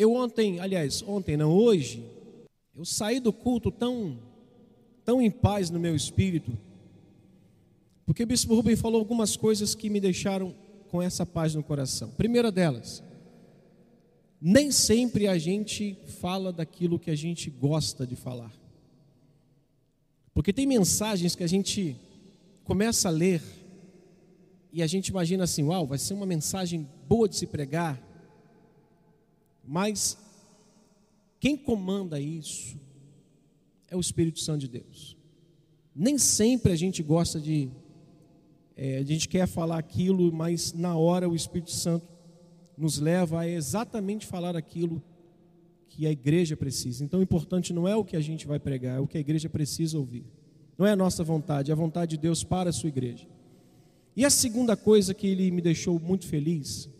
Eu ontem, aliás, ontem não, hoje, eu saí do culto tão, tão em paz no meu espírito, porque o Bispo Rubem falou algumas coisas que me deixaram com essa paz no coração. Primeira delas, nem sempre a gente fala daquilo que a gente gosta de falar. Porque tem mensagens que a gente começa a ler e a gente imagina assim: uau, vai ser uma mensagem boa de se pregar. Mas quem comanda isso é o Espírito Santo de Deus. Nem sempre a gente gosta de, é, a gente quer falar aquilo, mas na hora o Espírito Santo nos leva a exatamente falar aquilo que a igreja precisa. Então, o importante não é o que a gente vai pregar, é o que a igreja precisa ouvir. Não é a nossa vontade, é a vontade de Deus para a sua igreja. E a segunda coisa que ele me deixou muito feliz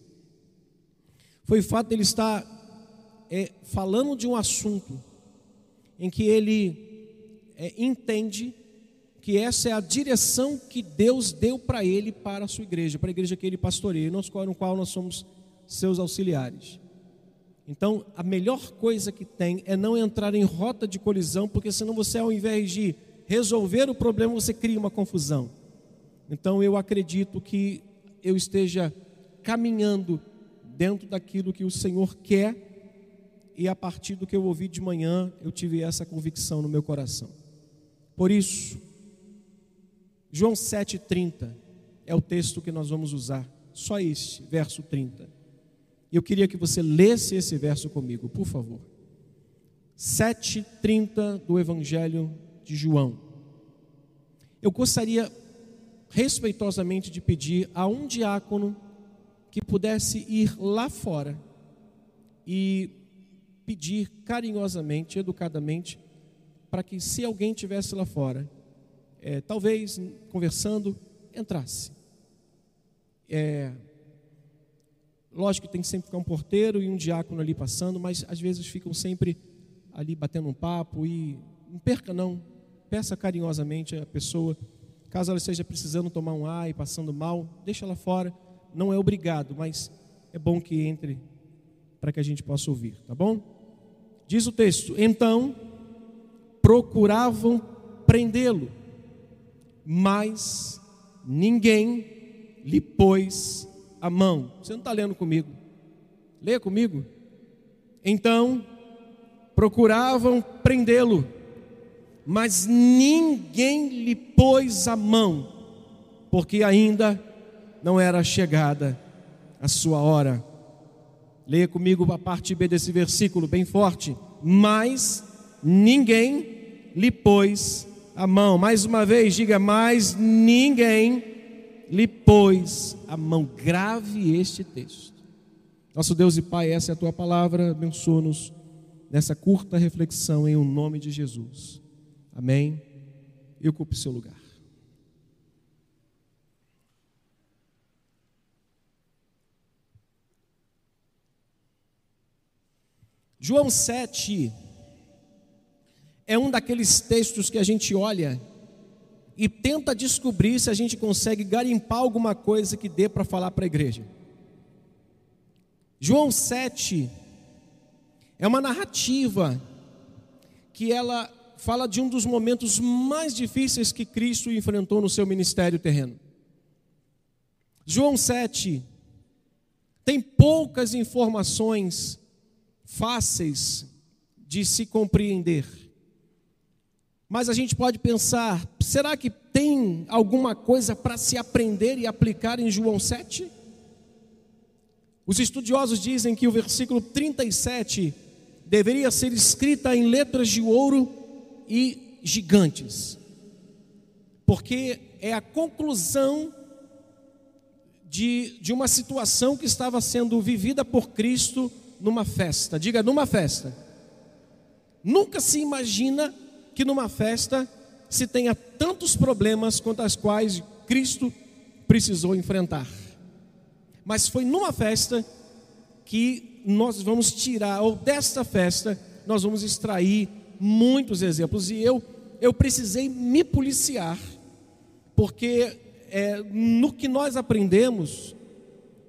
foi o fato de ele estar é, falando de um assunto em que ele é, entende que essa é a direção que Deus deu para ele para a sua igreja, para a igreja que ele pastoreia, no qual nós somos seus auxiliares. Então, a melhor coisa que tem é não entrar em rota de colisão, porque senão você, ao invés de resolver o problema, você cria uma confusão. Então, eu acredito que eu esteja caminhando dentro daquilo que o Senhor quer, e a partir do que eu ouvi de manhã, eu tive essa convicção no meu coração. Por isso, João 7,30 é o texto que nós vamos usar, só este, verso 30. Eu queria que você lesse esse verso comigo, por favor. 7:30 do Evangelho de João. Eu gostaria respeitosamente de pedir a um diácono que pudesse ir lá fora e pedir carinhosamente, educadamente, para que se alguém tivesse lá fora, é, talvez conversando, entrasse. É, Lógico que tem que sempre ficar um porteiro e um diácono ali passando, mas às vezes ficam sempre ali batendo um papo e não perca não, peça carinhosamente a pessoa, caso ela esteja precisando tomar um ar e passando mal, deixa ela fora, não é obrigado, mas é bom que entre para que a gente possa ouvir, tá bom? Diz o texto: então procuravam prendê-lo, mas ninguém lhe pôs a mão. Você não está lendo comigo. Leia comigo. Então, procuravam prendê-lo, mas ninguém lhe pôs a mão, porque ainda não era chegada a sua hora. Leia comigo a parte B desse versículo, bem forte. Mas ninguém lhe pôs a mão. Mais uma vez, diga: mais ninguém lhe pôs a mão. Grave este texto. Nosso Deus e Pai, essa é a tua palavra, abençoa-nos nessa curta reflexão em o um nome de Jesus. Amém. E ocupe seu lugar. João 7 é um daqueles textos que a gente olha e tenta descobrir se a gente consegue garimpar alguma coisa que dê para falar para a igreja. João 7 é uma narrativa que ela fala de um dos momentos mais difíceis que Cristo enfrentou no seu ministério terreno. João 7 tem poucas informações fáceis de se compreender. Mas a gente pode pensar: será que tem alguma coisa para se aprender e aplicar em João 7? Os estudiosos dizem que o versículo 37 deveria ser escrita em letras de ouro e gigantes, porque é a conclusão de, de uma situação que estava sendo vivida por Cristo numa festa. Diga, numa festa. Nunca se imagina que numa festa se tenha tantos problemas quanto as quais Cristo precisou enfrentar. Mas foi numa festa que nós vamos tirar, ou desta festa, nós vamos extrair muitos exemplos. E eu, eu precisei me policiar, porque é, no que nós aprendemos,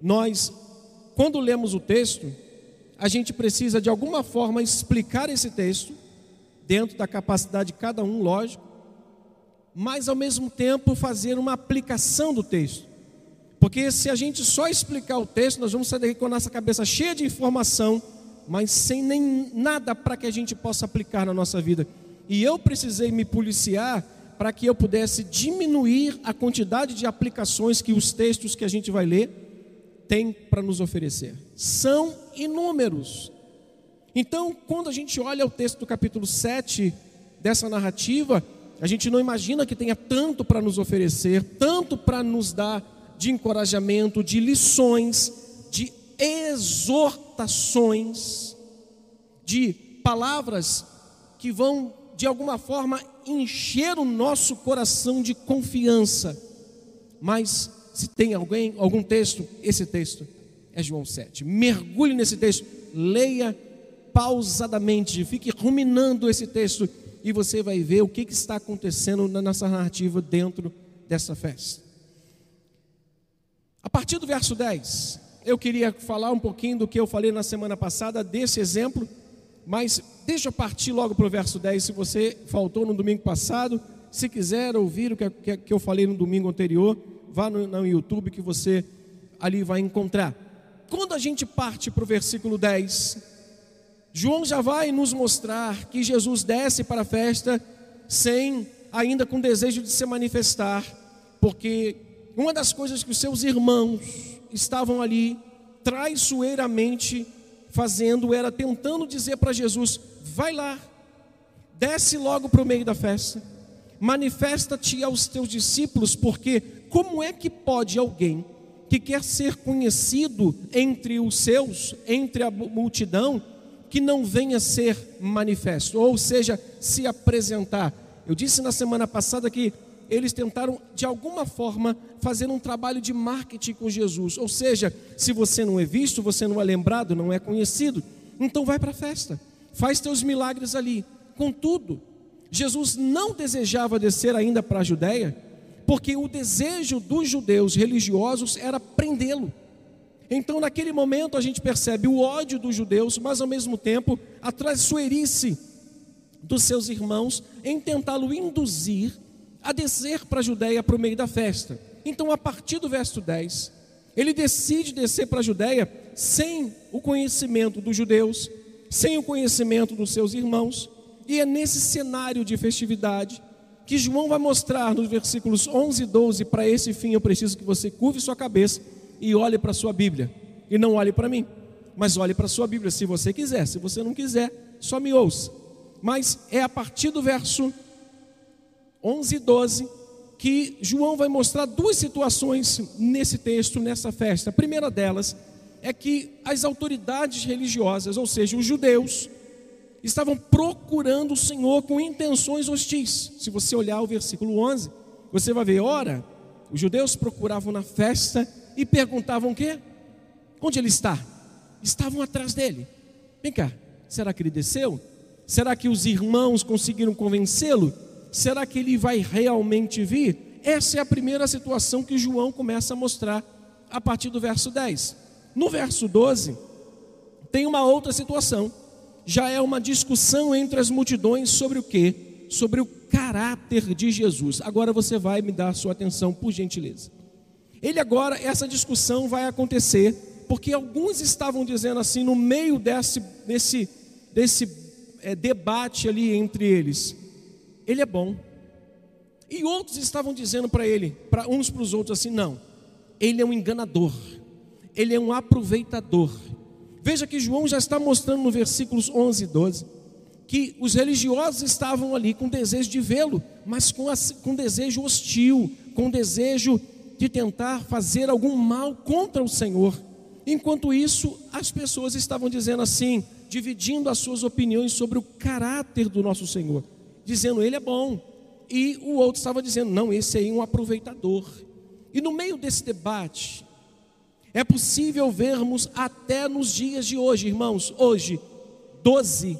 nós, quando lemos o texto, a gente precisa de alguma forma explicar esse texto, dentro da capacidade de cada um, lógico, mas ao mesmo tempo fazer uma aplicação do texto. Porque se a gente só explicar o texto, nós vamos sair daqui com a nossa cabeça cheia de informação, mas sem nem nada para que a gente possa aplicar na nossa vida. E eu precisei me policiar para que eu pudesse diminuir a quantidade de aplicações que os textos que a gente vai ler têm para nos oferecer. São inúmeros. Então, quando a gente olha o texto do capítulo 7 dessa narrativa, a gente não imagina que tenha tanto para nos oferecer, tanto para nos dar de encorajamento, de lições, de exortações, de palavras que vão de alguma forma encher o nosso coração de confiança. Mas se tem alguém, algum texto, esse texto é João 7. Mergulhe nesse texto, leia pausadamente, fique ruminando esse texto e você vai ver o que, está acontecendo na nossa narrativa dentro dessa festa. A partir do verso 10, eu queria falar um pouquinho do que eu falei na semana passada, desse exemplo, mas deixa eu partir logo para o verso 10. Se você faltou no domingo passado, se quiser ouvir o que, eu falei no domingo anterior, vá no YouTube que você ali vai encontrar. Quando a gente parte para o versículo 10, João já vai nos mostrar que Jesus desce para a festa sem ainda com desejo de se manifestar, porque uma das coisas que os seus irmãos estavam ali traiçoeiramente fazendo era tentando dizer para Jesus: vai lá, desce logo para o meio da festa, manifesta-te aos teus discípulos, porque como é que pode alguém que quer ser conhecido entre os seus, entre a multidão, que não venha ser manifesto, ou seja, se apresentar. Eu disse na semana passada que eles tentaram de alguma forma fazer um trabalho de marketing com Jesus, ou seja, se você não é visto, você não é lembrado, não é conhecido, então vai para a festa, faz teus milagres ali. Contudo, Jesus não desejava descer ainda para a Judéia, porque o desejo dos judeus religiosos era prendê-lo. Então, naquele momento, a gente percebe o ódio dos judeus, mas ao mesmo tempo a traiçoeirice dos seus irmãos em tentá-lo induzir a descer para a Judéia para o meio da festa. Então, a partir do verso 10, ele decide descer para a Judéia sem o conhecimento dos judeus, sem o conhecimento dos seus irmãos, e é nesse cenário de festividade que João vai mostrar nos versículos 11 e 12. Para esse fim, eu preciso que você curve sua cabeça e olhe para a sua Bíblia. E não olhe para mim, mas olhe para a sua Bíblia se você quiser. Se você não quiser, só me ouça. Mas é a partir do verso 11 e 12 que João vai mostrar duas situações nesse texto, nessa festa. A primeira delas é que as autoridades religiosas, ou seja, os judeus, estavam procurando o Senhor com intenções hostis. Se você olhar o versículo 11, você vai ver, ora, os judeus procuravam na festa e perguntavam o quê? Onde ele está? Estavam atrás dele. Vem cá, será que ele desceu? Será que os irmãos conseguiram convencê-lo? Será que ele vai realmente vir? Essa é a primeira situação que João começa a mostrar a partir do verso 10. No verso 12, tem uma outra situação. Já é uma discussão entre as multidões sobre o que? Sobre o caráter de Jesus. Agora você vai me dar sua atenção, por gentileza. Ele agora, essa discussão vai acontecer, porque alguns estavam dizendo assim, no meio desse, desse, desse é, debate ali entre eles, ele é bom. E outros estavam dizendo para ele, para uns para os outros assim, não, ele é um enganador, ele é um aproveitador. Veja que João já está mostrando no versículos 11 e 12 que os religiosos estavam ali com desejo de vê-lo, mas com, com desejo hostil, com desejo de tentar fazer algum mal contra o Senhor. Enquanto isso, as pessoas estavam dizendo assim, dividindo as suas opiniões sobre o caráter do nosso Senhor, dizendo ele é bom, e o outro estava dizendo, não, esse aí é um aproveitador. E no meio desse debate, é possível vermos até nos dias de hoje, irmãos, hoje, 12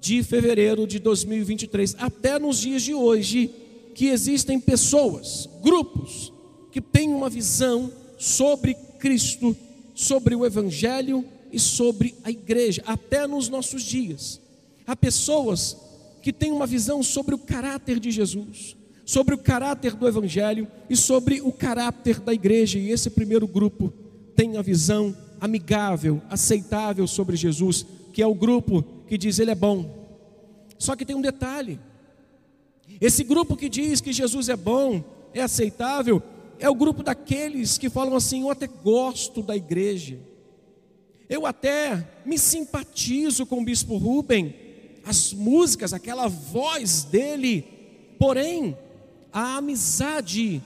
de fevereiro de 2023, até nos dias de hoje, que existem pessoas, grupos, que tem uma visão sobre Cristo, sobre o Evangelho e sobre a igreja, até nos nossos dias. Há pessoas que têm uma visão sobre o caráter de Jesus, sobre o caráter do Evangelho e sobre o caráter da igreja, e esse primeiro grupo tem a visão amigável, aceitável sobre Jesus, que é o grupo que diz ele é bom. Só que tem um detalhe: esse grupo que diz que Jesus é bom, é aceitável, é o grupo daqueles que falam assim: eu até gosto da igreja, eu até me simpatizo com o bispo Rubem, as músicas, aquela voz dele, porém, a amizade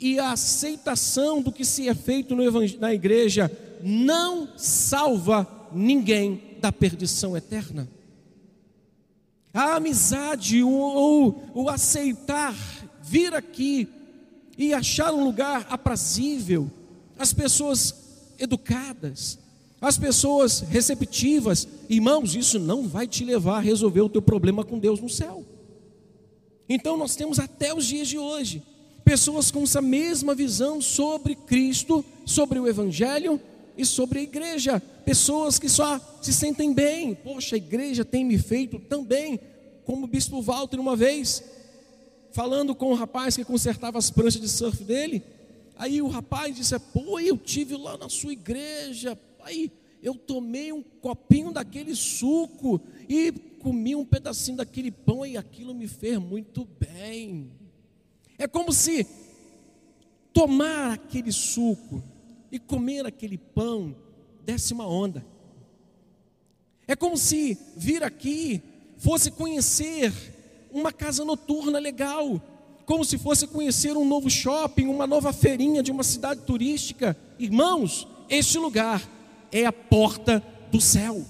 e a aceitação do que se é feito na igreja não salva ninguém da perdição eterna. A amizade, o, o, o aceitar, vir aqui e achar um lugar aprazível, as pessoas educadas, as pessoas receptivas, irmãos, isso não vai te levar a resolver o teu problema com Deus no céu. Então nós temos até os dias de hoje pessoas com essa mesma visão sobre Cristo, sobre o Evangelho e sobre a igreja. Pessoas que só se sentem bem. Poxa, a igreja tem me feito tão bem, como o bispo Walter uma vez, falando com o rapaz que consertava as pranchas de surf dele. Aí o rapaz disse: Pô, eu tive lá na sua igreja. Aí eu tomei um copinho daquele suco e comi um pedacinho daquele pão e aquilo me fez muito bem. É como se tomar aquele suco e comer aquele pão desse uma onda. É como se vir aqui fosse conhecer uma casa noturna legal, como se fosse conhecer um novo shopping, uma nova feirinha de uma cidade turística. Irmãos, este lugar é a porta do céu.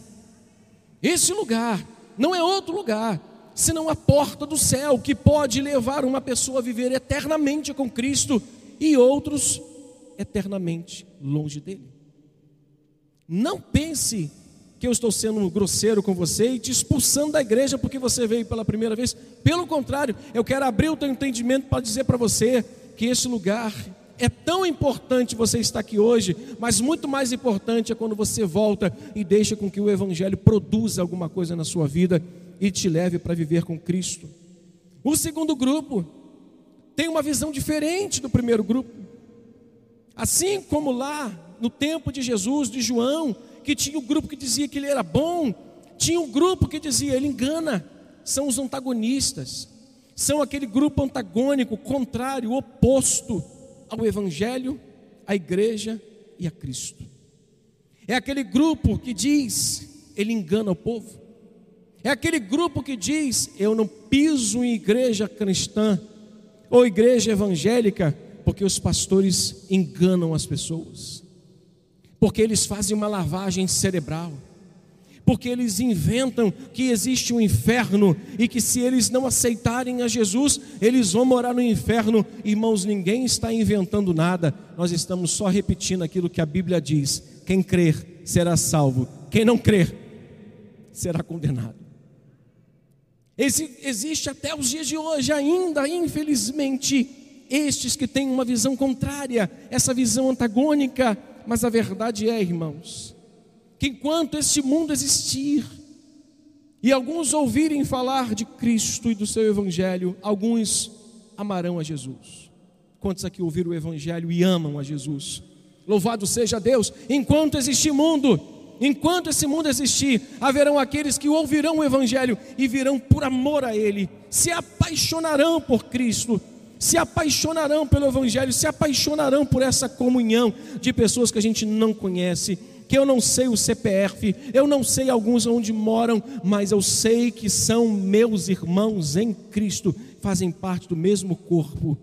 Este lugar não é outro lugar, senão a porta do céu que pode levar uma pessoa a viver eternamente com Cristo e outros eternamente longe dele. Não pense que eu estou sendo grosseiro com você e te expulsando da igreja porque você veio pela primeira vez. Pelo contrário, eu quero abrir o teu entendimento para dizer para você que esse lugar é tão importante você estar aqui hoje, mas muito mais importante é quando você volta e deixa com que o Evangelho produza alguma coisa na sua vida e te leve para viver com Cristo. O segundo grupo tem uma visão diferente do primeiro grupo. Assim como lá no tempo de Jesus, de João, que tinha o um grupo que dizia que ele era bom, tinha um grupo que dizia ele engana, são os antagonistas, são aquele grupo antagônico, contrário, oposto ao Evangelho, à igreja e a Cristo. É aquele grupo que diz ele engana o povo, é aquele grupo que diz eu não piso em igreja cristã ou igreja evangélica porque os pastores enganam as pessoas, porque eles fazem uma lavagem cerebral, porque eles inventam que existe um inferno e que se eles não aceitarem a Jesus, eles vão morar no inferno. Irmãos, ninguém está inventando nada, nós estamos só repetindo aquilo que a Bíblia diz: quem crer será salvo, quem não crer será condenado. Existe até os dias de hoje ainda, infelizmente, estes que têm uma visão contrária, essa visão antagônica, mas a verdade é, irmãos, que enquanto este mundo existir, e alguns ouvirem falar de Cristo e do seu Evangelho, alguns amarão a Jesus. Quantos aqui ouviram o Evangelho e amam a Jesus? Louvado seja Deus, enquanto existir mundo, enquanto esse mundo existir, haverão aqueles que ouvirão o Evangelho e virão por amor a Ele, se apaixonarão por Cristo, se apaixonarão pelo Evangelho, se apaixonarão por essa comunhão de pessoas que a gente não conhece, que eu não sei o CPF, eu não sei alguns onde moram, mas eu sei que são meus irmãos em Cristo, fazem parte do mesmo corpo.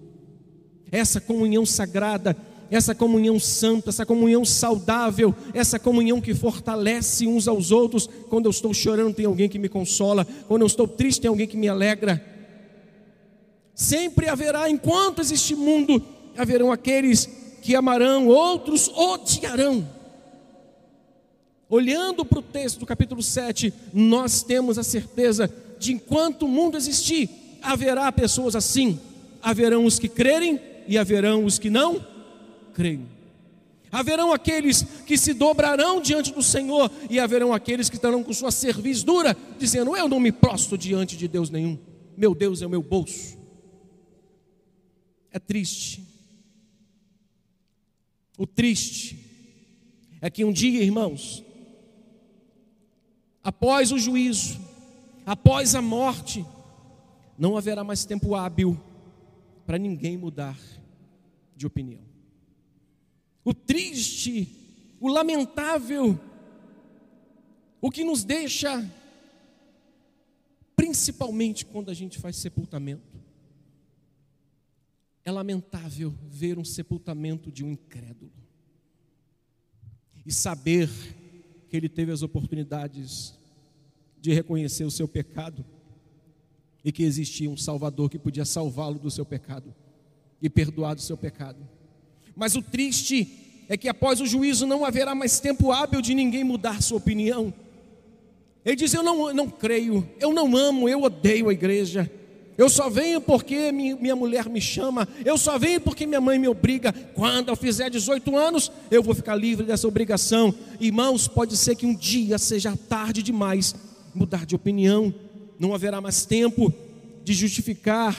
Essa comunhão sagrada, essa comunhão santa, essa comunhão saudável, essa comunhão que fortalece uns aos outros. Quando eu estou chorando, tem alguém que me consola, quando eu estou triste, tem alguém que me alegra. Sempre haverá, enquanto existe mundo, haverão aqueles que amarão, outros odiarão. Olhando para o texto do capítulo 7, nós temos a certeza de enquanto o mundo existir, haverá pessoas assim. Haverão os que crerem e haverão os que não creem. Haverão aqueles que se dobrarão diante do Senhor, e haverão aqueles que estarão com sua cerviz dura, dizendo: Eu não me prostro diante de Deus nenhum, meu Deus é o meu bolso. É triste. O triste é que um dia, irmãos, após o juízo, após a morte, não haverá mais tempo hábil para ninguém mudar de opinião o triste, o lamentável, o que nos deixa, principalmente quando a gente faz sepultamento. É lamentável ver um sepultamento de um incrédulo e saber que ele teve as oportunidades de reconhecer o seu pecado e que existia um Salvador que podia salvá-lo do seu pecado e perdoar do seu pecado. Mas o triste é que após o juízo não haverá mais tempo hábil de ninguém mudar sua opinião. Ele diz: Eu não, não creio, eu não amo, eu odeio a igreja. Eu só venho porque minha mulher me chama, eu só venho porque minha mãe me obriga. Quando eu fizer 18 anos, eu vou ficar livre dessa obrigação. Irmãos, pode ser que um dia seja tarde demais mudar de opinião, não haverá mais tempo de justificar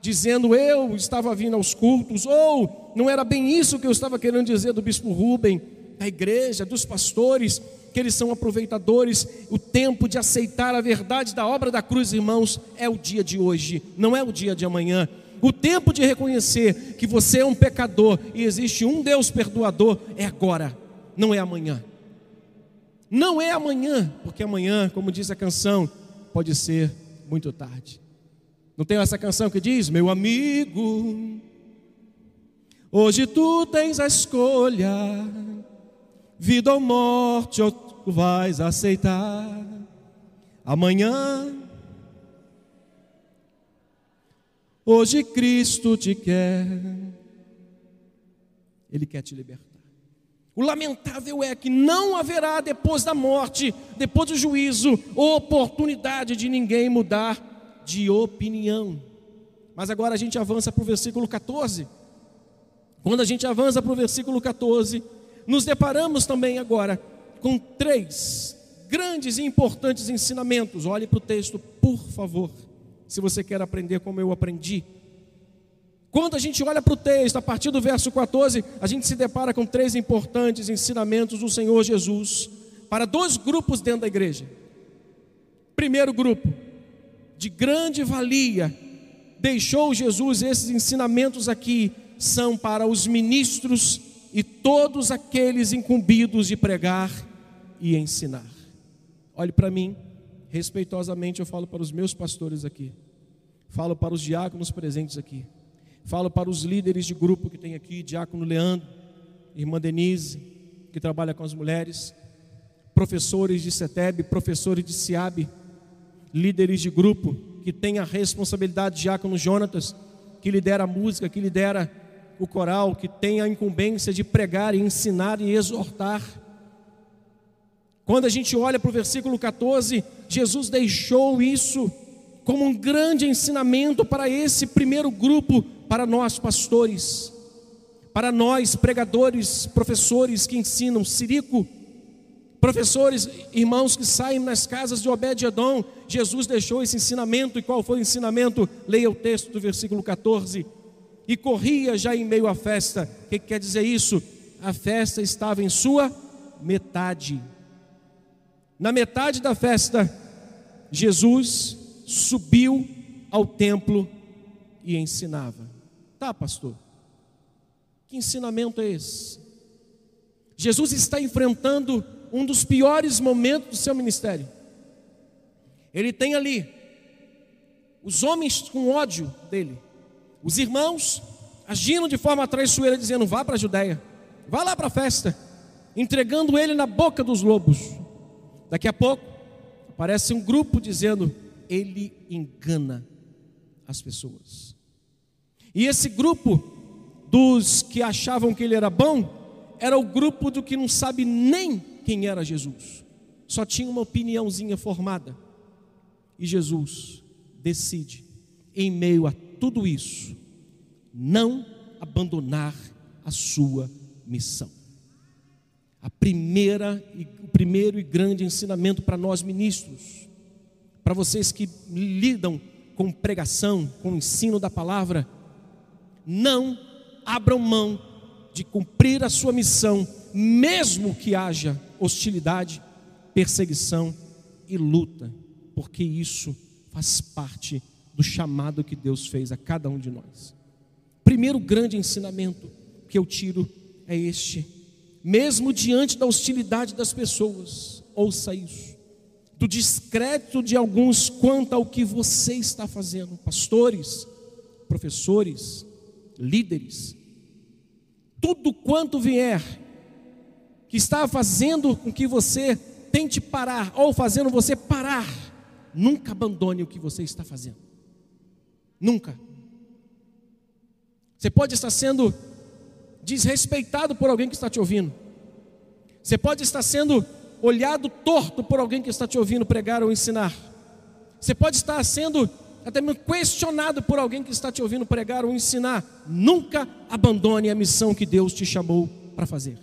dizendo eu estava vindo aos cultos, ou não era bem isso que eu estava querendo dizer do bispo Rubem, da igreja, dos pastores, que eles são aproveitadores. O tempo de aceitar a verdade da obra da cruz, irmãos, é o dia de hoje, não é o dia de amanhã. O tempo de reconhecer que você é um pecador e existe um Deus perdoador é agora, não é amanhã. Não é amanhã, porque amanhã, como diz a canção, pode ser muito tarde. Não tem essa canção que diz: Meu amigo, hoje tu tens a escolha, vida ou morte, ou vais aceitar. Amanhã, hoje Cristo te quer, Ele quer te libertar. O lamentável é que não haverá depois da morte, depois do juízo, oportunidade de ninguém mudar de opinião. Mas agora a gente avança para o versículo 14. Quando a gente avança para o versículo 14, nos deparamos também agora com três grandes e importantes ensinamentos. Olhe para o texto, por favor, se você quer aprender como eu aprendi. Quando a gente olha para o texto, a partir do verso 14, a gente se depara com três importantes ensinamentos do Senhor Jesus para dois grupos dentro da igreja. Primeiro grupo, de grande valia, deixou Jesus esses ensinamentos aqui, são para os ministros e todos aqueles incumbidos de pregar e ensinar. Olhe para mim, respeitosamente eu falo para os meus pastores aqui, falo para os diáconos presentes aqui, falo para os líderes de grupo que tem aqui, diácono Leandro, irmã Denise, que trabalha com as mulheres, professores de CETEB, professores de SIAB, líderes de grupo que tem a responsabilidade, de diácono Jonatas, que lidera a música, que lidera o coral, que tem a incumbência de pregar e ensinar e exortar. Quando a gente olha para o versículo 14, Jesus deixou isso como um grande ensinamento para esse primeiro grupo, para nós pastores, para nós pregadores, professores que ensinam. Sirico Professores, irmãos que saem nas casas de Obed-Edom, Jesus deixou esse ensinamento, e qual foi o ensinamento? Leia o texto do versículo 14. E corria já em meio à festa. O que quer dizer isso? A festa estava em sua metade. Na metade da festa, Jesus subiu ao templo e ensinava. Tá, pastor? Que ensinamento é esse? Jesus está enfrentando um dos piores momentos do seu ministério. Ele tem ali os homens com ódio dele, os irmãos agindo de forma traiçoeira, dizendo: vá para a Judéia, vá lá para a festa, entregando ele na boca dos lobos. Daqui a pouco aparece um grupo dizendo: ele engana as pessoas. E esse grupo dos que achavam que ele era bom era o grupo do que não sabe nem quem era Jesus, só tinha uma opiniãozinha formada. E Jesus decide, em meio a tudo isso, não abandonar a sua missão. a primeira o primeiro e grande ensinamento para nós ministros, para vocês que lidam com pregação, com o ensino da palavra, não abram mão de cumprir a sua missão, mesmo que haja hostilidade, perseguição e luta, porque isso faz parte do chamado que Deus fez a cada um de nós. Primeiro grande ensinamento que eu tiro é este: mesmo diante da hostilidade das pessoas, ouça isso, do descrédito de alguns quanto ao que você está fazendo, pastores, professores, líderes, tudo quanto vier que está fazendo com que você tente parar ou fazendo você parar, nunca abandone o que você está fazendo. Nunca. Você pode estar sendo desrespeitado por alguém que está te ouvindo. Você pode estar sendo olhado torto por alguém que está te ouvindo pregar ou ensinar. Você pode estar sendo até mesmo questionado por alguém que está te ouvindo pregar ou ensinar. Nunca abandone a missão que Deus te chamou para fazer.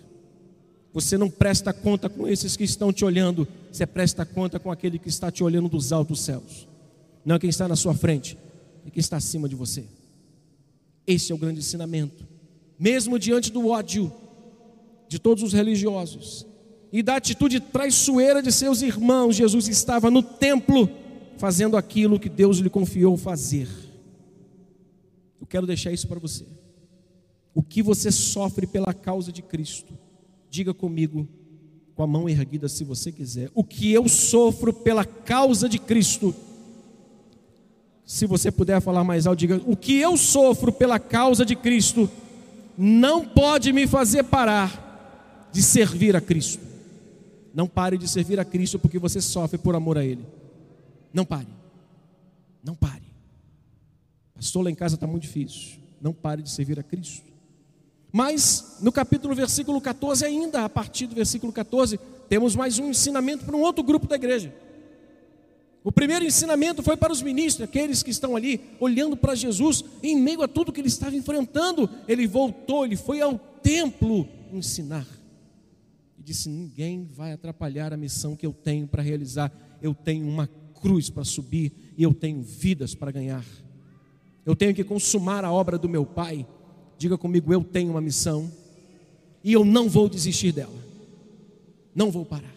Você não presta conta com esses que estão te olhando, você presta conta com aquele que está te olhando dos altos céus. Não é quem está na sua frente, é quem está acima de você. Esse é o grande ensinamento. Mesmo diante do ódio de todos os religiosos e da atitude traiçoeira de seus irmãos, Jesus estava no templo fazendo aquilo que Deus lhe confiou fazer. Eu quero deixar isso para você. O que você sofre pela causa de Cristo, diga comigo, com a mão erguida, se você quiser. O que eu sofro pela causa de Cristo, se você puder falar mais alto, diga: o que eu sofro pela causa de Cristo, não pode me fazer parar de servir a Cristo. Não pare de servir a Cristo porque você sofre por amor a Ele. Não pare. Não pare. Pastor, lá em casa está muito difícil. Não pare de servir a Cristo. Mas no capítulo versículo 14, ainda, a partir do versículo 14, temos mais um ensinamento para um outro grupo da igreja. O primeiro ensinamento foi para os ministros, aqueles que estão ali olhando para Jesus, em meio a tudo que ele estava enfrentando. Ele voltou, ele foi ao templo ensinar. E disse: Ninguém vai atrapalhar a missão que eu tenho para realizar. Eu tenho uma cruz para subir e eu tenho vidas para ganhar. Eu tenho que consumar a obra do meu Pai. Diga comigo, eu tenho uma missão e eu não vou desistir dela. Não vou parar.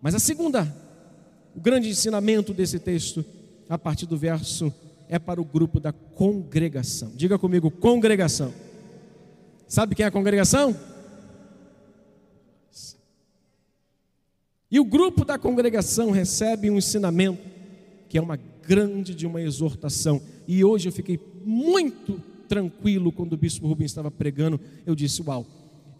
Mas a segunda, o grande ensinamento desse texto, a partir do verso, é para o grupo da congregação. Diga comigo, congregação. Sabe quem é a congregação? E o grupo da congregação recebe um ensinamento que é uma grande de uma exortação. E hoje eu fiquei muito tranquilo quando o bispo Rubens estava pregando. Eu disse: Uau,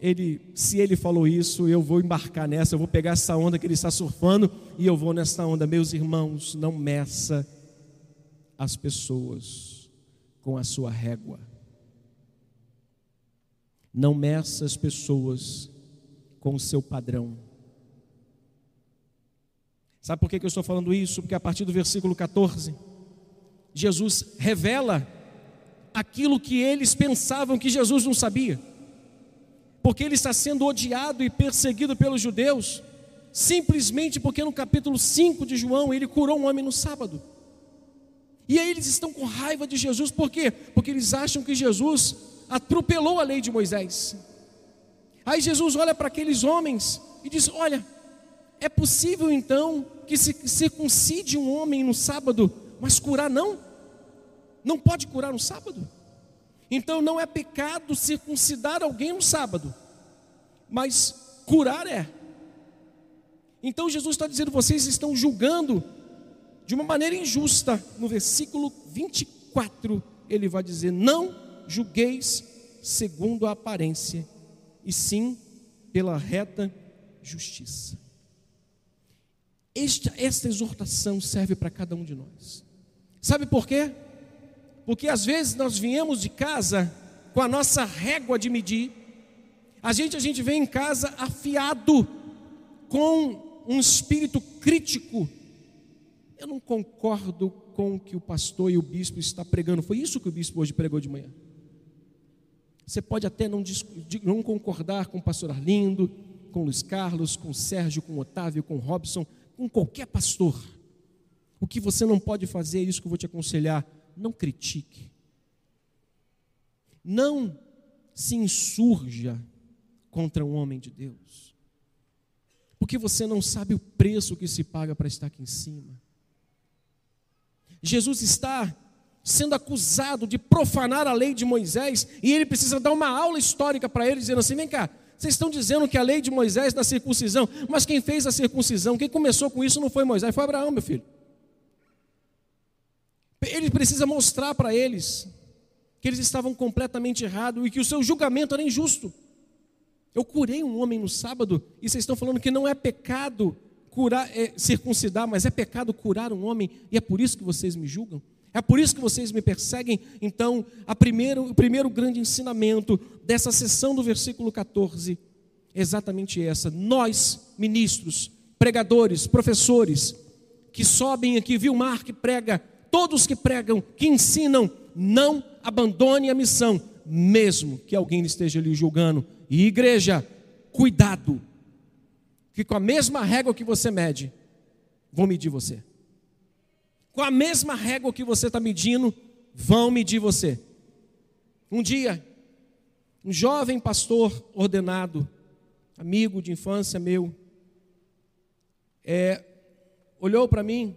ele, se ele falou isso, eu vou embarcar nessa, eu vou pegar essa onda que ele está surfando e eu vou nessa onda. Meus irmãos, não meça as pessoas com a sua régua. Não meça as pessoas com o seu padrão. Sabe por que eu estou falando isso? Porque a partir do versículo 14, Jesus revela aquilo que eles pensavam que Jesus não sabia. Porque ele está sendo odiado e perseguido pelos judeus, simplesmente porque no capítulo 5 de João ele curou um homem no sábado. E aí eles estão com raiva de Jesus, por quê? Porque eles acham que Jesus atropelou a lei de Moisés. Aí Jesus olha para aqueles homens e diz: Olha, é possível então que se circuncide um homem no sábado, mas curar não? Não pode curar no sábado? Então não é pecado circuncidar alguém no sábado, mas curar é. Então Jesus está dizendo: vocês estão julgando de uma maneira injusta. No versículo 24, ele vai dizer: Não julgueis segundo a aparência, e sim pela reta justiça. Esta, esta exortação serve para cada um de nós. Sabe por quê? Porque às vezes nós viemos de casa com a nossa régua de medir, a gente, a gente vem em casa afiado com um espírito crítico. Eu não concordo com o que o pastor e o bispo está pregando. Foi isso que o bispo hoje pregou de manhã. Você pode até não, não concordar com o pastor Arlindo, com Luiz Carlos, com Sérgio, com Otávio, com Robson, com qualquer pastor. O que você não pode fazer é isso que eu vou te aconselhar. Não critique. Não se insurja contra um homem de Deus. Porque você não sabe o preço que se paga para estar aqui em cima. Jesus está sendo acusado de profanar a lei de Moisés e ele precisa dar uma aula histórica para ele, dizendo assim: vem cá, vocês estão dizendo que a lei de Moisés da circuncisão, mas quem fez a circuncisão, quem começou com isso não foi Moisés, foi Abraão, meu filho. Ele precisa mostrar para eles que eles estavam completamente errados e que o seu julgamento era injusto. Eu curei um homem no sábado e vocês estão falando que não é pecado curar, é, circuncidar, mas é pecado curar um homem e é por isso que vocês me julgam. É por isso que vocês me perseguem. Então, primeiro, o primeiro grande ensinamento dessa sessão do versículo 14 é exatamente essa. Nós, ministros, pregadores, professores, que sobem aqui, viu Mar que prega, todos que pregam, que ensinam, não abandone a missão, mesmo que alguém esteja lhe julgando. E igreja, cuidado, que com a mesma régua que você mede, vão medir você. Com a mesma régua que você está medindo, vão medir você. Um dia, um jovem pastor ordenado, amigo de infância meu, é, olhou para mim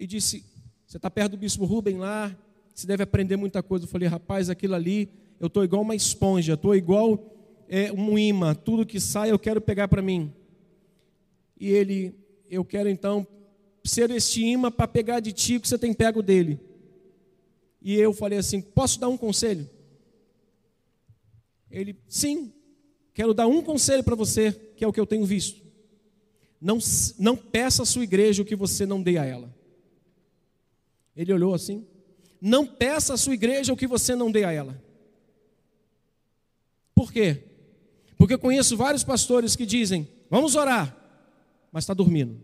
e disse: Você está perto do bispo Rubem lá, você deve aprender muita coisa. Eu falei: Rapaz, aquilo ali, eu estou igual uma esponja, estou igual é, um imã, tudo que sai eu quero pegar para mim. E ele, eu quero então ser este imã para pegar de ti o que você tem pego dele. E eu falei assim: Posso dar um conselho? Ele, sim, quero dar um conselho para você, que é o que eu tenho visto. Não, não peça à sua igreja o que você não dê a ela. Ele olhou assim: Não peça à sua igreja o que você não dê a ela. Por quê? Porque eu conheço vários pastores que dizem: Vamos orar, mas está dormindo.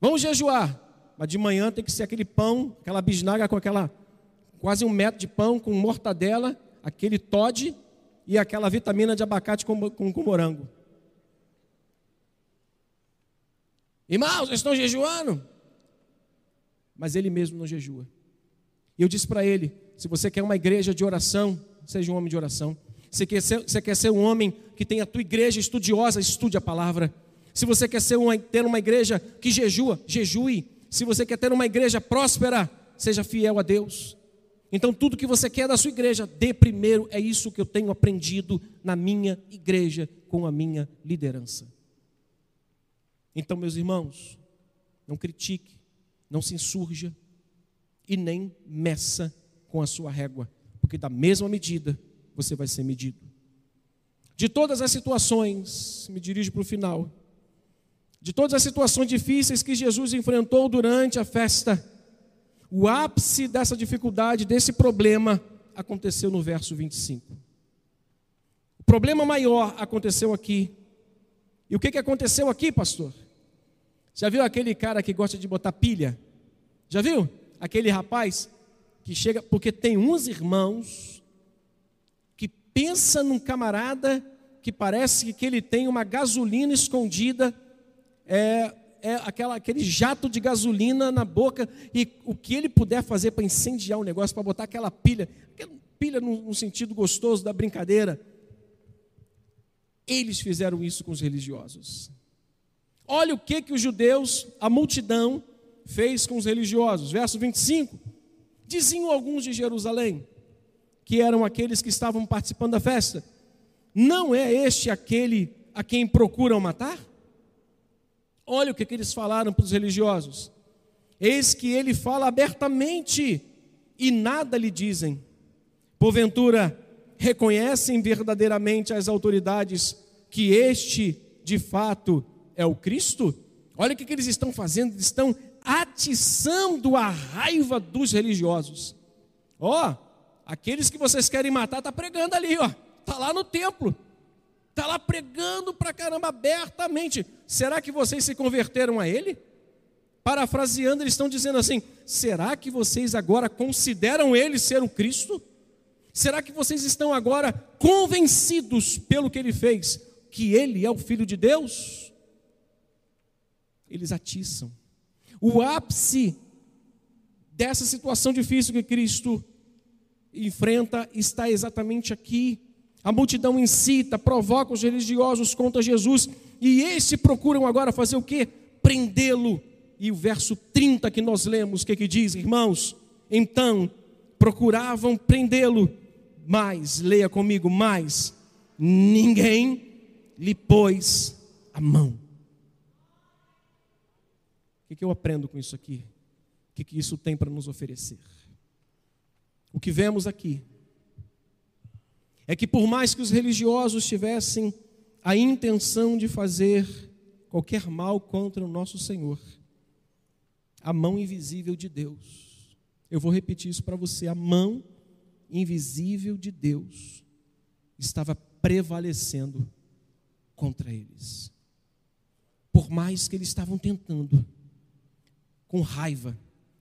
Vamos jejuar, mas de manhã tem que ser aquele pão, aquela bisnaga com aquela quase um metro de pão com mortadela, aquele Todd e aquela vitamina de abacate com, com, com morango. Irmãos, vocês estão jejuando? Mas ele mesmo não jejua. E eu disse para ele: se você quer uma igreja de oração, seja um homem de oração. Você quer ser, você quer ser um homem que tem a tua igreja estudiosa, estude a palavra. Se você quer ser uma, ter uma igreja que jejua, jejue. Se você quer ter uma igreja próspera, seja fiel a Deus. Então, tudo que você quer da sua igreja, dê primeiro. É isso que eu tenho aprendido na minha igreja com a minha liderança. Então, meus irmãos, não critique, não se insurja e nem meça com a sua régua, porque da mesma medida você vai ser medido. De todas as situações, me dirijo para o final de todas as situações difíceis que Jesus enfrentou durante a festa, o ápice dessa dificuldade, desse problema, aconteceu no verso 25. O problema maior aconteceu aqui. E o que, aconteceu aqui, pastor? Já viu aquele cara que gosta de botar pilha? Já viu? Aquele rapaz que chega, porque tem uns irmãos que pensa num camarada que parece que ele tem uma gasolina escondida é, é aquela, aquele jato de gasolina na boca e o que ele puder fazer para incendiar o negócio, para botar aquela pilha, aquela pilha no, no sentido gostoso da brincadeira. Eles fizeram isso com os religiosos. Olha o que, que os judeus, a multidão, fez com os religiosos. Verso 25. Diziam alguns de Jerusalém, que eram aqueles que estavam participando da festa: Não é este aquele a quem procuram matar? Olha o que, que eles falaram para os religiosos. Eis que ele fala abertamente e nada lhe dizem. Porventura, reconhecem verdadeiramente as autoridades que este, de fato, é o Cristo? Olha o que, eles estão fazendo, eles estão atiçando a raiva dos religiosos. Ó, oh, aqueles que vocês querem matar, está pregando ali, ó, está lá no templo. Está lá pregando para caramba abertamente. Será que vocês se converteram a ele? Parafraseando, eles estão dizendo assim: será que vocês agora consideram ele ser o Cristo? Será que vocês estão agora convencidos pelo que ele fez, que ele é o Filho de Deus? Eles atiçam. O ápice dessa situação difícil que Cristo enfrenta está exatamente aqui. A multidão incita, provoca os religiosos contra Jesus, e estes procuram agora fazer o quê? Prendê-lo. E o verso 30 que nós lemos, o que, que diz, irmãos? Então procuravam prendê-lo, mas, leia comigo, mas ninguém lhe pôs a mão. O que, que eu aprendo com isso aqui? O que, que isso tem para nos oferecer? O que vemos aqui é que, por mais que os religiosos tivessem a intenção de fazer qualquer mal contra o nosso Senhor, a mão invisível de Deus, eu vou repetir isso para você: a mão invisível de Deus estava prevalecendo contra eles. Por mais que eles estavam tentando, com raiva,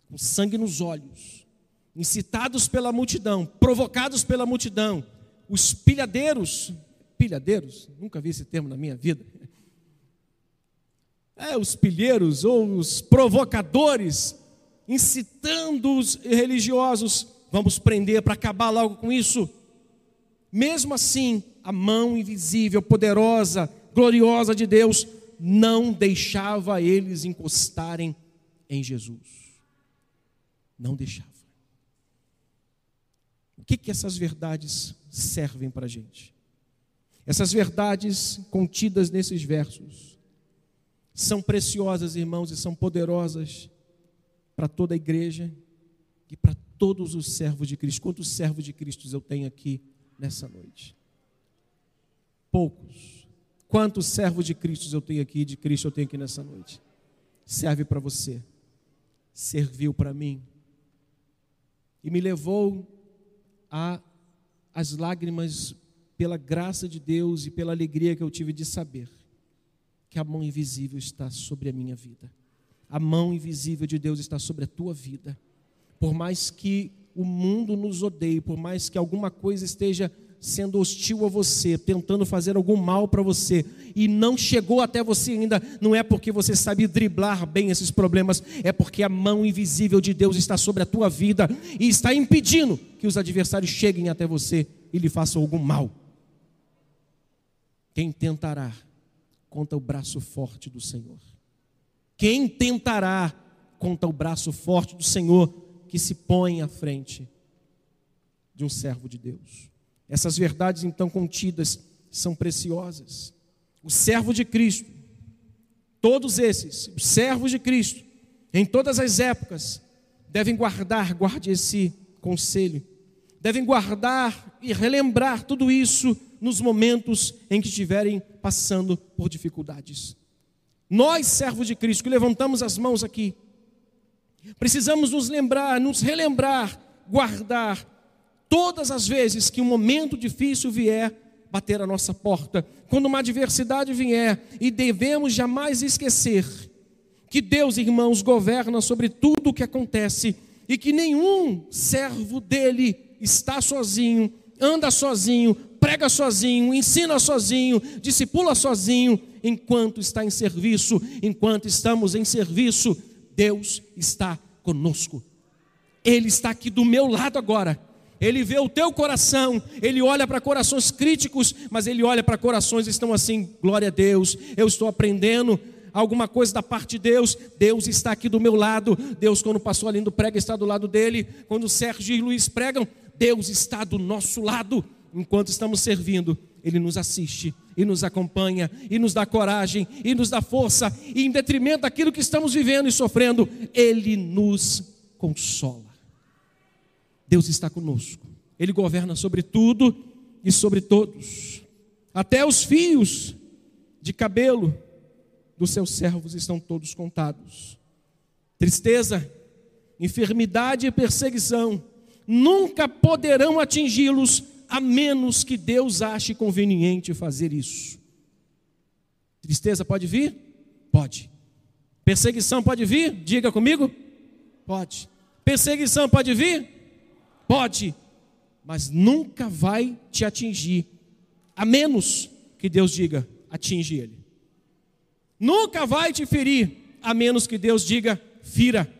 com sangue nos olhos, incitados pela multidão, provocados pela multidão, os pilhadeiros, pilhadeiros, nunca vi esse termo na minha vida. É, os pilheiros ou os provocadores, incitando os religiosos, vamos prender para acabar logo com isso. Mesmo assim, a mão invisível, poderosa, gloriosa de Deus não deixava eles encostarem em Jesus. Não deixava. O que, que essas verdades servem para a gente? Essas verdades contidas nesses versos são preciosas, irmãos, e são poderosas para toda a igreja e para todos os servos de Cristo. Quantos servos de Cristo eu tenho aqui nessa noite? Poucos. Quantos servos de Cristo eu tenho aqui, de Cristo eu tenho aqui nessa noite? Serve para você serviu para mim e me levou a as lágrimas pela graça de Deus e pela alegria que eu tive de saber que a mão invisível está sobre a minha vida. A mão invisível de Deus está sobre a tua vida. Por mais que o mundo nos odeie, por mais que alguma coisa esteja sendo hostil a você, tentando fazer algum mal para você, e não chegou até você ainda, não é porque você sabe driblar bem esses problemas, é porque a mão invisível de Deus está sobre a tua vida e está impedindo que os adversários cheguem até você e lhe façam algum mal. Quem tentará contra o braço forte do Senhor? Quem tentará contra o braço forte do Senhor que se põe à frente de um servo de Deus? Essas verdades então contidas são preciosas. O servo de Cristo, todos esses, os servos de Cristo, em todas as épocas, devem guardar, guarde esse conselho, devem guardar e relembrar tudo isso nos momentos em que estiverem passando por dificuldades. Nós, servos de Cristo, que levantamos as mãos aqui, precisamos nos lembrar, nos relembrar, guardar todas as vezes que um momento difícil vier bater a nossa porta, quando uma adversidade vier, e devemos jamais esquecer que Deus, irmãos, governa sobre tudo o que acontece e que nenhum servo dele está sozinho, anda sozinho, prega sozinho, ensina sozinho, discipula sozinho, enquanto está em serviço, enquanto estamos em serviço, Deus está conosco. Ele está aqui do meu lado agora ele vê o teu coração, ele olha para corações críticos, mas ele olha para corações que estão assim, glória a Deus, eu estou aprendendo alguma coisa da parte de Deus, Deus está aqui do meu lado. Deus, quando o pastor Alindo prega, está do lado dele. Quando o Sérgio e Luiz pregam, Deus está do nosso lado. Enquanto estamos servindo, Ele nos assiste e nos acompanha e nos dá coragem e nos dá força. E em detrimento daquilo que estamos vivendo e sofrendo, Ele nos consola. Deus está conosco. Ele governa sobre tudo e sobre todos. Até os fios de cabelo dos seus servos estão todos contados. Tristeza, enfermidade e perseguição nunca poderão atingi-los a menos que Deus ache conveniente fazer isso. Tristeza pode vir? Pode. Perseguição pode vir? Diga comigo. Pode. Perseguição pode vir? Pode, mas nunca vai te atingir, a menos que Deus diga: atinge ele. Nunca vai te ferir, a menos que Deus diga: fira.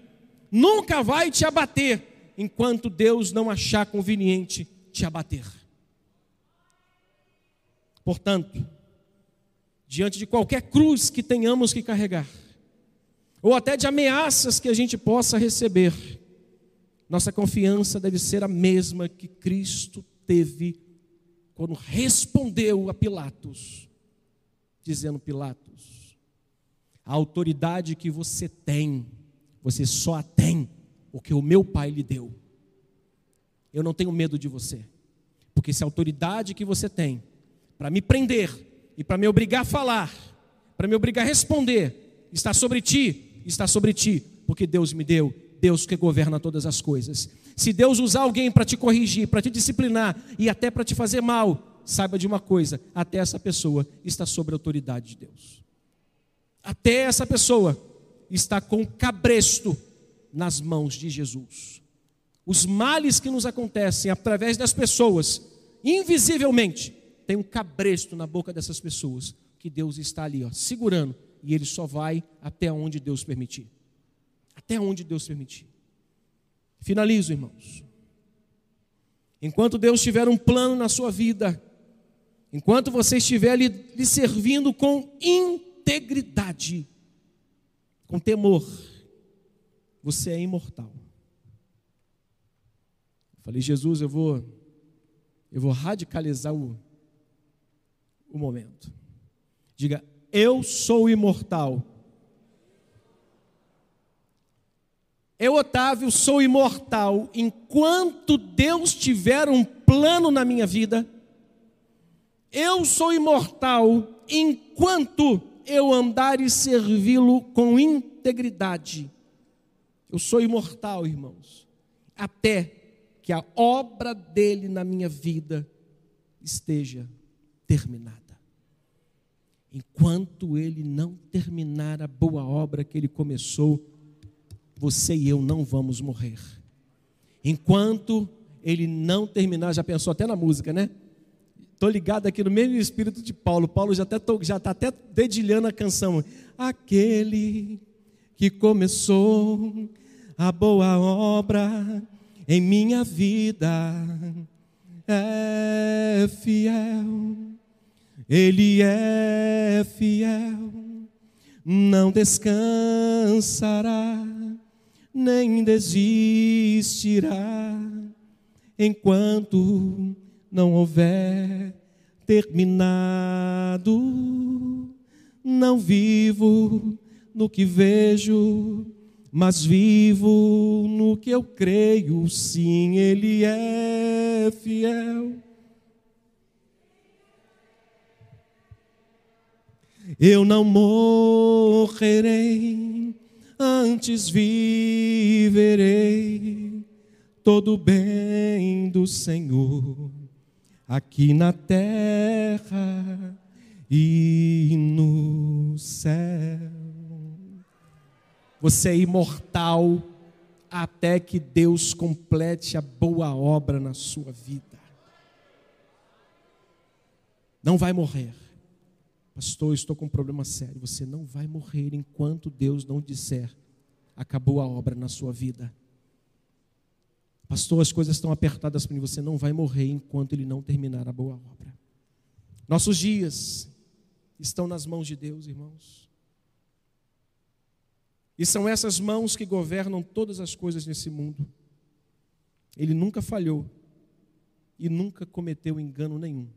Nunca vai te abater, enquanto Deus não achar conveniente te abater. Portanto, diante de qualquer cruz que tenhamos que carregar, ou até de ameaças que a gente possa receber, nossa confiança deve ser a mesma que Cristo teve quando respondeu a Pilatos, dizendo: Pilatos, a autoridade que você tem, você só a tem porque o meu Pai lhe deu. Eu não tenho medo de você, porque se a autoridade que você tem para me prender e para me obrigar a falar, para me obrigar a responder, está sobre ti, está sobre ti, porque Deus me deu, Deus que governa todas as coisas. Se Deus usar alguém para te corrigir, para te disciplinar e até para te fazer mal, saiba de uma coisa: até essa pessoa está sob a autoridade de Deus. Até essa pessoa está com cabresto nas mãos de Jesus. Os males que nos acontecem através das pessoas, invisivelmente, tem um cabresto na boca dessas pessoas que Deus está ali, ó, segurando, e ele só vai até onde Deus permitir. Até onde Deus permitir. Finalizo, irmãos. Enquanto Deus tiver um plano na sua vida, enquanto você estiver lhe, lhe servindo com integridade, com temor, você é imortal. Eu falei, Jesus, eu vou, eu vou radicalizar o, o momento. Diga, eu sou imortal. Eu, Otávio, sou imortal. Enquanto Deus tiver um plano na minha vida, eu sou imortal enquanto eu andar e servi-lo com integridade. Eu sou imortal, irmãos, até que a obra dele na minha vida esteja terminada. Enquanto ele não terminar a boa obra que ele começou, você e eu não vamos morrer. Enquanto ele não terminar, já pensou até na música, né? Estou ligado aqui no mesmo espírito de Paulo. Paulo já está já tá até dedilhando a canção. Aquele que começou a boa obra em minha vida é fiel ele é fiel, não descansará, nem desistirá, enquanto não houver terminado. Não vivo no que vejo, mas vivo no que eu creio. Sim, Ele é fiel Eu não morrerei, antes viverei todo o bem do Senhor aqui na terra e no céu. Você é imortal até que Deus complete a boa obra na sua vida. Não vai morrer Pastor, estou com um problema sério. Você não vai morrer enquanto Deus não disser: acabou a obra na sua vida. Pastor, as coisas estão apertadas para mim. Você não vai morrer enquanto Ele não terminar a boa obra. Nossos dias estão nas mãos de Deus, irmãos. E são essas mãos que governam todas as coisas nesse mundo. Ele nunca falhou e nunca cometeu engano nenhum.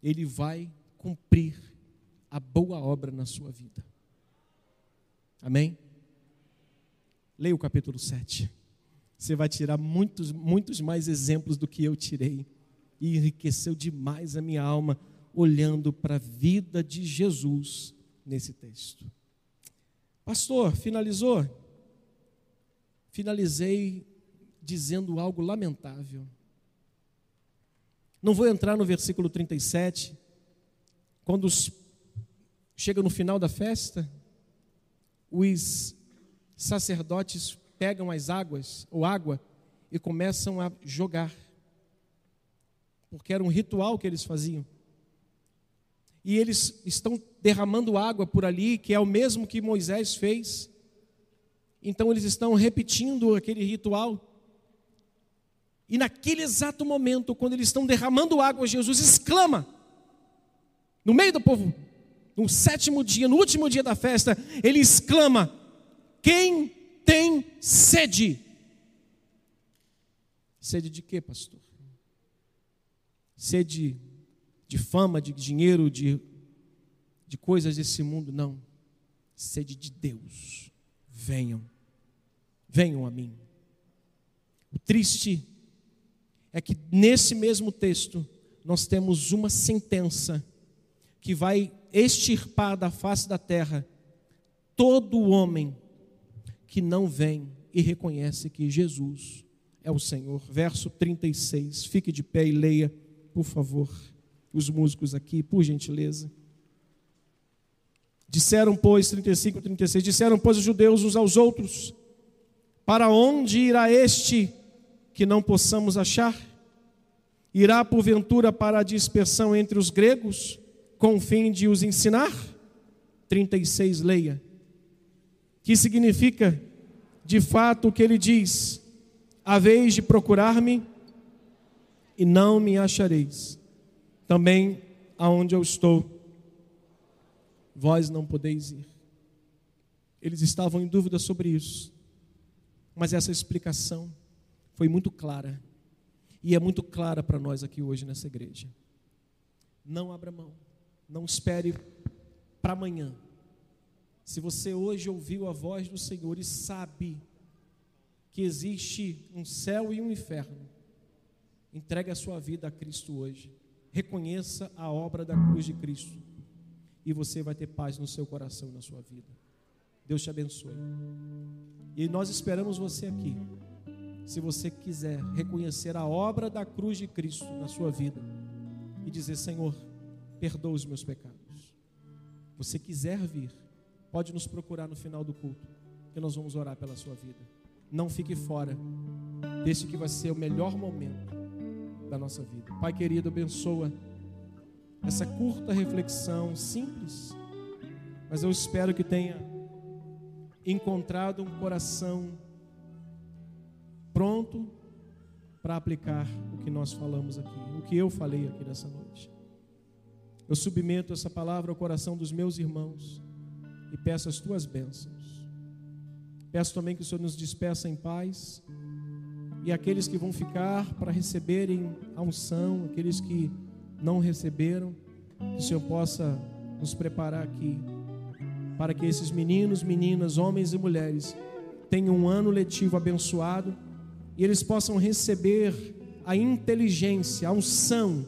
Ele vai cumprir a boa obra na sua vida. Amém? Leia o capítulo 7. Você vai tirar muitos, muitos mais exemplos do que eu tirei. E enriqueceu demais a minha alma olhando para a vida de Jesus nesse texto. Pastor, finalizou? Finalizei dizendo algo lamentável. Não vou entrar no versículo 37, quando chega no final da festa, os sacerdotes pegam as águas ou água e começam a jogar porque era um ritual que eles faziam. E eles estão derramando água por ali, que é o mesmo que Moisés fez. Então eles estão repetindo aquele ritual. E naquele exato momento, quando eles estão derramando água, Jesus exclama, no meio do povo, no sétimo dia, no último dia da festa, ele exclama: Quem tem sede? Sede de quê, pastor? Sede de fama, de dinheiro, de, de coisas desse mundo? Não. Sede de Deus. Venham, venham a mim. O triste é que nesse mesmo texto nós temos uma sentença que vai extirpar da face da terra todo homem que não vem e reconhece que Jesus é o Senhor. Verso 36. Fique de pé e leia, por favor, os músicos aqui, por gentileza. Disseram, pois, 35 e 36, disseram, pois, os judeus uns aos outros: Para onde irá este que não possamos achar? Irá, porventura, para a dispersão entre os gregos, com o fim de os ensinar? 36, leia. Que significa, de fato, o que ele diz: a vez de procurar-me e não me achareis. Também aonde eu estou, vós não podeis ir. Eles estavam em dúvida sobre isso, mas essa explicação foi muito clara, e é muito clara para nós aqui hoje nessa igreja. Não abra mão, não espere para amanhã. Se você hoje ouviu a voz do Senhor e sabe que existe um céu e um inferno, entregue a sua vida a Cristo hoje. Reconheça a obra da cruz de Cristo e você vai ter paz no seu coração e na sua vida. Deus te abençoe. E nós esperamos você aqui. Se você quiser reconhecer a obra da cruz de Cristo na sua vida e dizer: Senhor, perdoa os meus pecados. Você quiser vir, pode nos procurar no final do culto, que nós vamos orar pela sua vida. Não fique fora desse que vai ser o melhor momento da nossa vida. Pai querido, abençoa essa curta reflexão simples, mas eu espero que tenha encontrado um coração pronto para aplicar o que nós falamos aqui, o que eu falei aqui nessa noite. Eu submeto essa palavra ao coração dos meus irmãos e peço as tuas bênçãos. Peço também que o Senhor nos despeça em paz e aqueles que vão ficar para receberem a unção, aqueles que não receberam, que o Senhor possa nos preparar aqui, para que esses meninos, meninas, homens e mulheres tenham um ano letivo abençoado e eles possam receber a inteligência, a unção,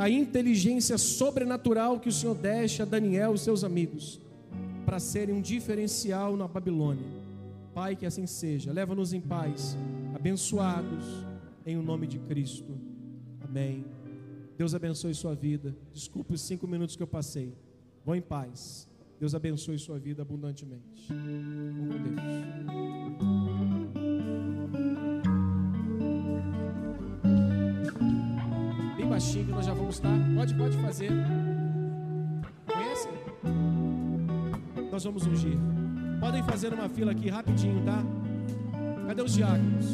a inteligência sobrenatural que o Senhor deixa a Daniel e seus amigos para serem um diferencial na Babilônia. Pai, que assim seja. Leva-nos em paz abençoados em o nome de Cristo. Amém. Deus abençoe sua vida. Desculpe os cinco minutos que eu passei. Vão em paz. Deus abençoe sua vida abundantemente. Com Deus. Baixinho que nós já vamos estar. Pode, pode fazer. Conhece? Nós vamos ungir. Podem fazer uma fila aqui rapidinho, tá? Cadê os diáconos?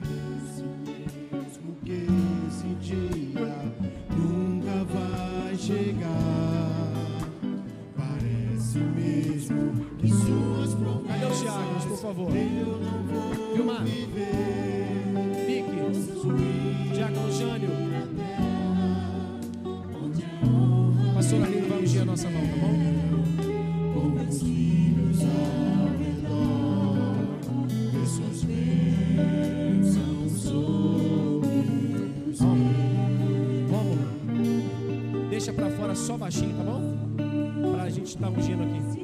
Parece mesmo que esse dia nunca vai chegar. Parece mesmo que suas promessas. Por favor? Eu não vou viver. Vai ungir a nossa mão, tá bom? Com os filhos ao redor, vê suas bênçãos os Vamos. Deixa pra fora só baixinho, tá bom? Pra gente estar ungindo aqui.